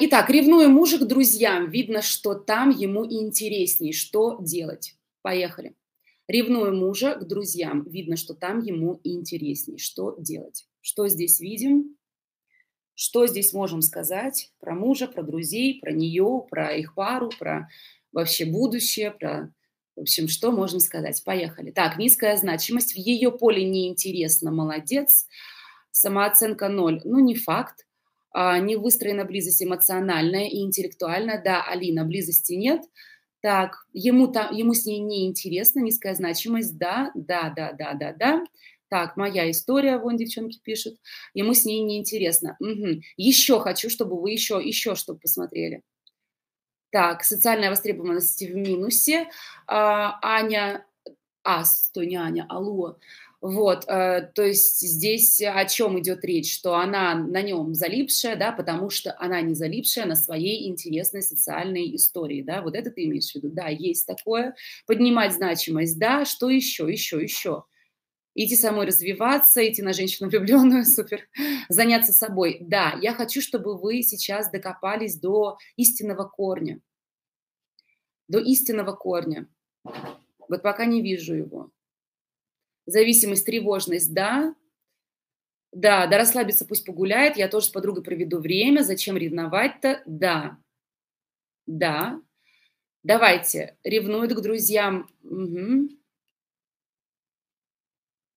итак, ревную мужа к друзьям. Видно, что там ему интересней. Что делать? Поехали. Ревную мужа к друзьям. Видно, что там ему интересней. Что делать? Что здесь видим? Что здесь можем сказать про мужа, про друзей, про нее, про их пару, про вообще будущее, про... В общем, что можем сказать? Поехали. Так, низкая значимость. В ее поле неинтересно, молодец. Самооценка ноль. Ну, не факт. А, не выстроена близость эмоциональная и интеллектуальная. Да, Алина, близости нет. Так, ему, там, ему с ней неинтересно, низкая значимость. Да, да, да, да, да, да. Так, моя история, вон девчонки пишут. Ему с ней неинтересно. Угу. Еще хочу, чтобы вы еще, еще чтобы посмотрели. Так, социальная востребованность в минусе. А, Аня, а, стой, не Аня, Алло. Вот, э, то есть здесь о чем идет речь, что она на нем залипшая, да, потому что она не залипшая на своей интересной социальной истории, да, вот это ты имеешь в виду, да, есть такое, поднимать значимость, да, что еще, еще, еще, идти самой развиваться, идти на женщину влюбленную, супер, заняться собой, да, я хочу, чтобы вы сейчас докопались до истинного корня, до истинного корня, вот пока не вижу его, Зависимость, тревожность, да. Да, да, расслабиться, пусть погуляет. Я тоже с подругой проведу время. Зачем ревновать-то? Да. Да. Давайте. Ревнует к друзьям. Угу.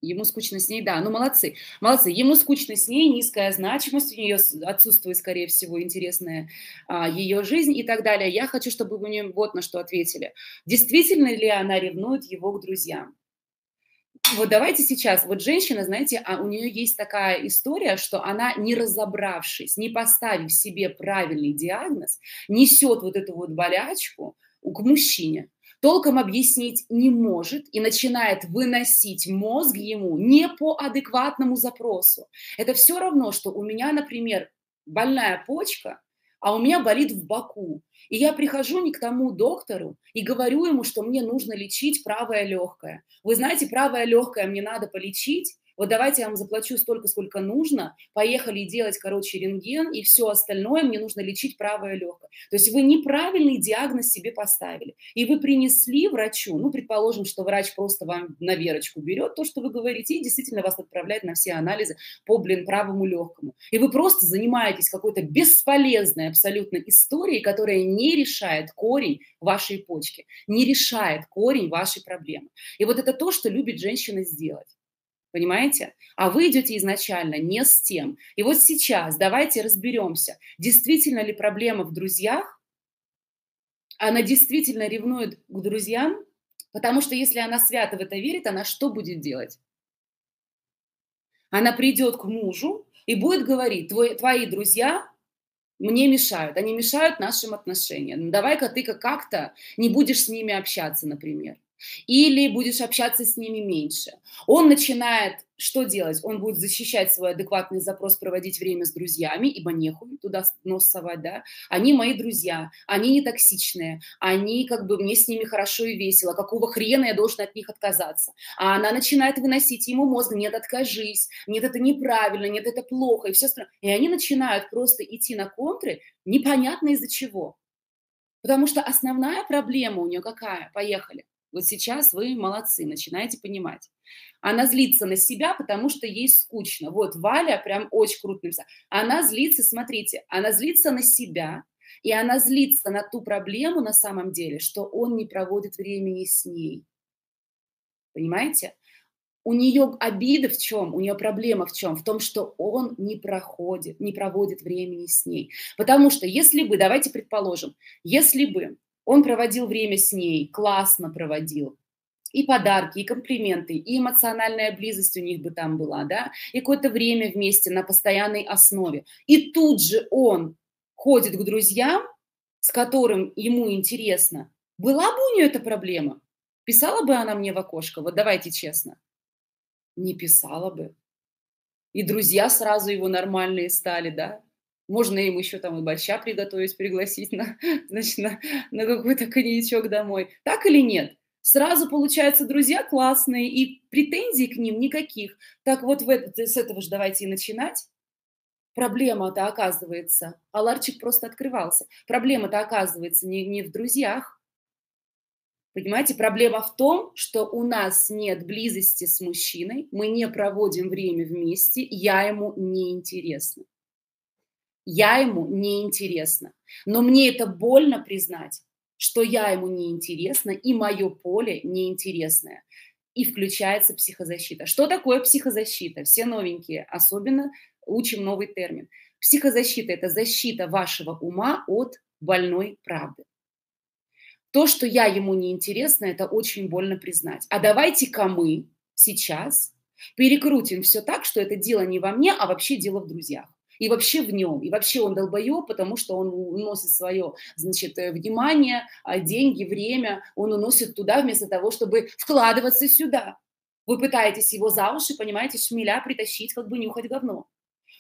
Ему скучно с ней, да, ну молодцы, молодцы. Ему скучно с ней, низкая значимость, у нее отсутствует, скорее всего, интересная а, ее жизнь и так далее. Я хочу, чтобы вы мне вот на что ответили. Действительно ли она ревнует его к друзьям? Вот давайте сейчас, вот женщина, знаете, а у нее есть такая история, что она, не разобравшись, не поставив себе правильный диагноз, несет вот эту вот болячку к мужчине, толком объяснить не может и начинает выносить мозг ему не по адекватному запросу. Это все равно, что у меня, например, больная почка, а у меня болит в боку. И я прихожу не к тому доктору и говорю ему, что мне нужно лечить правое легкое. Вы знаете, правое легкое мне надо полечить, вот давайте я вам заплачу столько, сколько нужно, поехали делать, короче, рентген, и все остальное мне нужно лечить правое легкое. То есть вы неправильный диагноз себе поставили, и вы принесли врачу, ну, предположим, что врач просто вам на верочку берет то, что вы говорите, и действительно вас отправляет на все анализы по, блин, правому легкому. И вы просто занимаетесь какой-то бесполезной абсолютно историей, которая не решает корень вашей почки, не решает корень вашей проблемы. И вот это то, что любит женщина сделать. Понимаете? А вы идете изначально не с тем. И вот сейчас давайте разберемся, действительно ли проблема в друзьях, она действительно ревнует к друзьям, потому что если она свято в это верит, она что будет делать? Она придет к мужу и будет говорить, твой, твои друзья мне мешают, они мешают нашим отношениям. Ну, давай-ка ты как-то не будешь с ними общаться, например или будешь общаться с ними меньше. Он начинает что делать? Он будет защищать свой адекватный запрос, проводить время с друзьями, ибо нехуй туда нос совать, да. Они мои друзья, они не токсичные, они как бы мне с ними хорошо и весело, какого хрена я должен от них отказаться? А она начинает выносить ему мозг, нет, откажись, нет, это неправильно, нет, это плохо, и все остальное. И они начинают просто идти на контры, непонятно из-за чего. Потому что основная проблема у нее какая? Поехали. Вот сейчас вы молодцы, начинаете понимать. Она злится на себя, потому что ей скучно. Вот Валя прям очень круто написала. Она злится, смотрите, она злится на себя, и она злится на ту проблему на самом деле, что он не проводит времени с ней. Понимаете? У нее обида в чем? У нее проблема в чем? В том, что он не проходит, не проводит времени с ней. Потому что если бы, давайте предположим, если бы он проводил время с ней, классно проводил. И подарки, и комплименты, и эмоциональная близость у них бы там была, да, и какое-то время вместе на постоянной основе. И тут же он ходит к друзьям, с которым ему интересно. Была бы у нее эта проблема? Писала бы она мне в окошко? Вот давайте честно. Не писала бы. И друзья сразу его нормальные стали, да? Можно им еще там и борща приготовить, пригласить на, значит, на, на какой-то коньячок домой. Так или нет? Сразу, получается, друзья классные, и претензий к ним никаких. Так вот в этот, с этого же давайте и начинать. Проблема-то оказывается, а ларчик просто открывался. Проблема-то оказывается не, не в друзьях. Понимаете, проблема в том, что у нас нет близости с мужчиной, мы не проводим время вместе, я ему не интересна. Я ему не интересна. Но мне это больно признать, что я ему не интересна и мое поле неинтересное. И включается психозащита. Что такое психозащита? Все новенькие, особенно учим новый термин. Психозащита – это защита вашего ума от больной правды. То, что я ему не интересно, это очень больно признать. А давайте-ка мы сейчас перекрутим все так, что это дело не во мне, а вообще дело в друзьях. И вообще в нем. И вообще он долбоеб, потому что он уносит свое, значит, э, внимание, а, деньги, время. Он уносит туда вместо того, чтобы вкладываться сюда. Вы пытаетесь его за уши, понимаете, шмеля притащить, как бы нюхать говно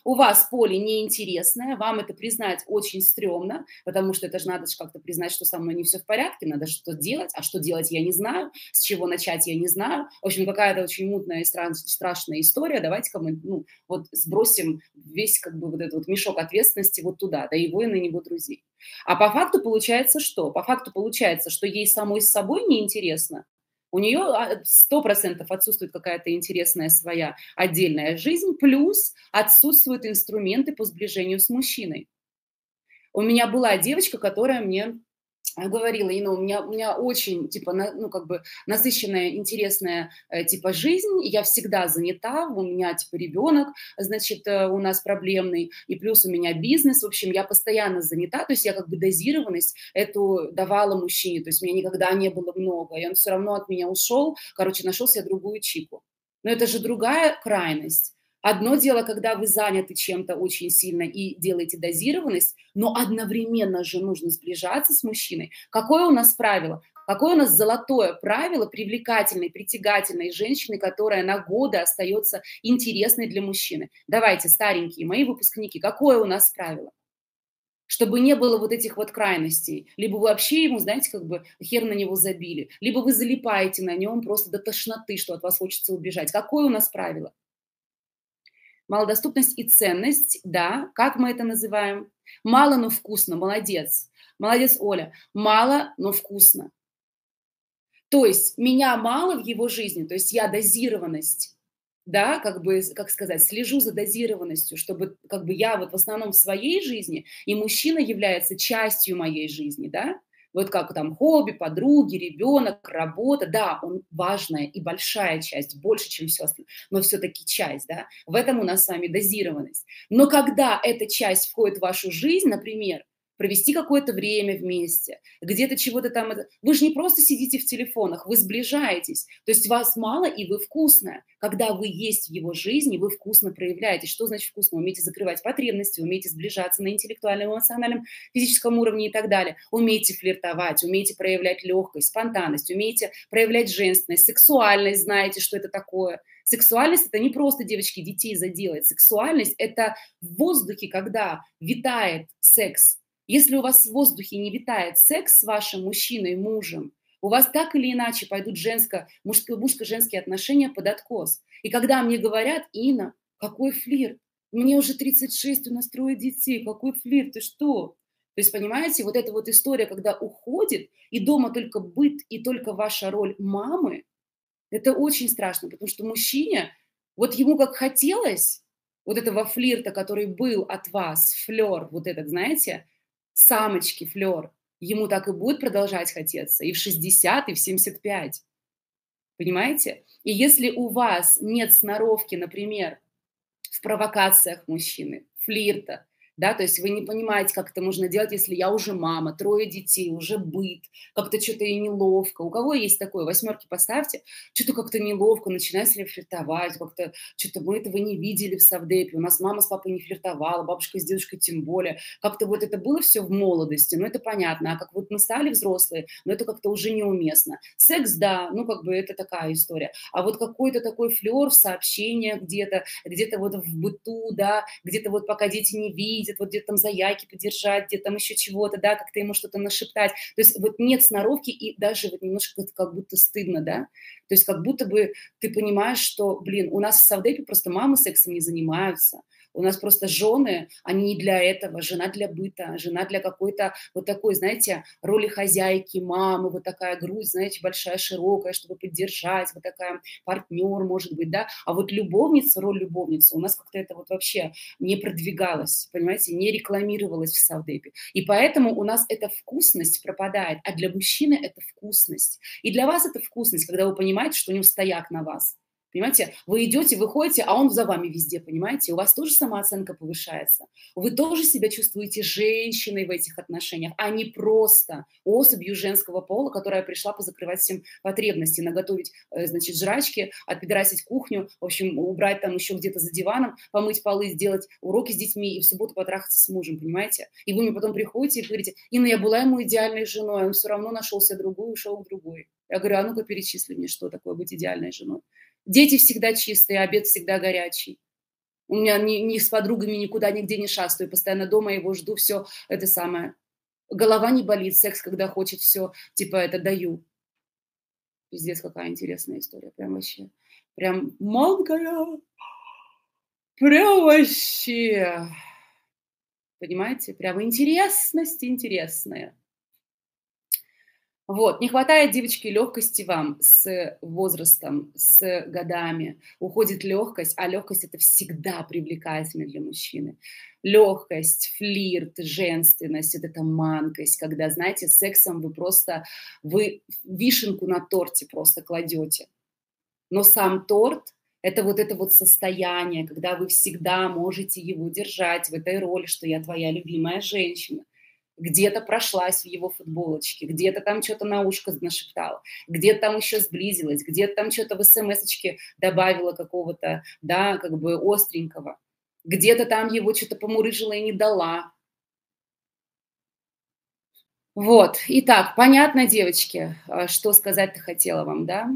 у вас поле неинтересное, вам это признать очень стрёмно, потому что это же надо как-то признать, что со мной не все в порядке, надо что-то делать, а что делать я не знаю, с чего начать я не знаю. В общем, какая-то очень мутная и страшная история. Давайте-ка мы ну, вот сбросим весь как бы вот этот вот мешок ответственности вот туда, да, его и на него друзей. А по факту получается что? По факту получается, что ей самой с собой неинтересно, у нее а, сто процентов отсутствует какая-то интересная своя отдельная жизнь, плюс отсутствуют инструменты по сближению с мужчиной. У меня была девочка, которая мне говорила, Инна, у меня, у меня очень, типа, на, ну, как бы насыщенная, интересная, э, типа, жизнь, я всегда занята, у меня, типа, ребенок, значит, э, у нас проблемный, и плюс у меня бизнес, в общем, я постоянно занята, то есть я, как бы, дозированность эту давала мужчине, то есть меня никогда не было много, и он все равно от меня ушел, короче, нашел себе другую чику. Но это же другая крайность. Одно дело, когда вы заняты чем-то очень сильно и делаете дозированность, но одновременно же нужно сближаться с мужчиной. Какое у нас правило? Какое у нас золотое правило привлекательной, притягательной женщины, которая на годы остается интересной для мужчины? Давайте, старенькие мои выпускники, какое у нас правило? чтобы не было вот этих вот крайностей. Либо вы вообще ему, знаете, как бы хер на него забили, либо вы залипаете на нем просто до тошноты, что от вас хочется убежать. Какое у нас правило? Малодоступность и ценность, да, как мы это называем? Мало, но вкусно, молодец. Молодец, Оля. Мало, но вкусно. То есть меня мало в его жизни, то есть я дозированность, да, как бы, как сказать, слежу за дозированностью, чтобы как бы я вот в основном в своей жизни, и мужчина является частью моей жизни, да, вот как там хобби, подруги, ребенок, работа, да, он важная и большая часть, больше, чем все остальное, но все-таки часть, да, в этом у нас с вами дозированность. Но когда эта часть входит в вашу жизнь, например, провести какое-то время вместе, где-то чего-то там. Вы же не просто сидите в телефонах, вы сближаетесь. То есть вас мало, и вы вкусная. Когда вы есть в его жизни, вы вкусно проявляетесь. Что значит вкусно? Умеете закрывать потребности, умеете сближаться на интеллектуальном, эмоциональном, физическом уровне и так далее. Умеете флиртовать, умеете проявлять легкость, спонтанность, умеете проявлять женственность, сексуальность, знаете, что это такое. Сексуальность это не просто девочки детей заделать. Сексуальность это в воздухе, когда витает секс, если у вас в воздухе не витает секс с вашим мужчиной, мужем, у вас так или иначе пойдут мужско-женские отношения под откос. И когда мне говорят, Инна, какой флирт? Мне уже 36, у нас трое детей, какой флирт, ты что? То есть, понимаете, вот эта вот история, когда уходит, и дома только быт, и только ваша роль мамы, это очень страшно, потому что мужчине, вот ему как хотелось вот этого флирта, который был от вас, флер, вот этот, знаете, самочки, флер, ему так и будет продолжать хотеться и в 60, и в 75. Понимаете? И если у вас нет сноровки, например, в провокациях мужчины, флирта, да, то есть вы не понимаете, как это можно делать, если я уже мама, трое детей, уже быт, как-то что-то и неловко. У кого есть такое? Восьмерки поставьте, что-то как-то неловко, начинаете ли флиртовать, как-то что-то мы этого не видели в Савдепе, у нас мама с папой не флиртовала, бабушка с дедушкой тем более. Как-то вот это было все в молодости, ну это понятно, а как вот мы стали взрослые, ну это как-то уже неуместно. Секс, да, ну как бы это такая история. А вот какой-то такой флер в сообщениях где-то, где-то вот в быту, да, где-то вот пока дети не видят, ездит, вот где-то там за яйки подержать, где-то там еще чего-то, да, как-то ему что-то нашептать. То есть вот нет сноровки и даже вот немножко как будто стыдно, да. То есть как будто бы ты понимаешь, что, блин, у нас в Савдепе просто мамы сексом не занимаются, У нас просто жены, они не для этого. Жена для быта, жена для какой-то вот такой, знаете, роли хозяйки, мамы, вот такая грудь, знаете, большая, широкая, чтобы поддержать, вот такая партнер, может быть, да. А вот любовница, роль любовницы, у нас как-то это вот вообще не продвигалось, понимаете, не рекламировалось в Савдепе. И поэтому у нас эта вкусность пропадает, а для мужчины это вкусность. И для вас это вкусность, когда вы понимаете, что у него стояк на вас. Понимаете, вы идете, выходите, а он за вами везде, понимаете? У вас тоже самооценка повышается. Вы тоже себя чувствуете женщиной в этих отношениях, а не просто особью женского пола, которая пришла позакрывать всем потребности, наготовить, э, значит, жрачки, отпидорасить кухню, в общем, убрать там еще где-то за диваном, помыть полы, сделать уроки с детьми и в субботу потрахаться с мужем, понимаете? И вы мне потом приходите и говорите, Инна, я была ему идеальной женой, он все равно нашел себе другую, ушел к другой. Я говорю, а ну-ка перечисли мне, что такое быть идеальной женой. Дети всегда чистые, обед всегда горячий. У меня ни, ни с подругами никуда нигде не шастаю, постоянно дома его жду, все это самое. Голова не болит, секс, когда хочет, все, типа, это даю. Пиздец, какая интересная история, прям вообще. Прям манкая. Прям вообще. Понимаете? Прям интересность интересная. Вот, не хватает, девочки, легкости вам с возрастом, с годами. Уходит легкость, а легкость это всегда привлекательно для мужчины. Легкость, флирт, женственность, вот эта манкость, когда, знаете, сексом вы просто, вы вишенку на торте просто кладете. Но сам торт это вот это вот состояние, когда вы всегда можете его держать в этой роли, что я твоя любимая женщина где-то прошлась в его футболочке, где-то там что-то на ушко нашептала, где-то там еще сблизилась, где-то там что-то в смс-очке добавила какого-то, да, как бы остренького, где-то там его что-то помурыжила и не дала. Вот, итак, понятно, девочки, а, что сказать-то хотела вам, да?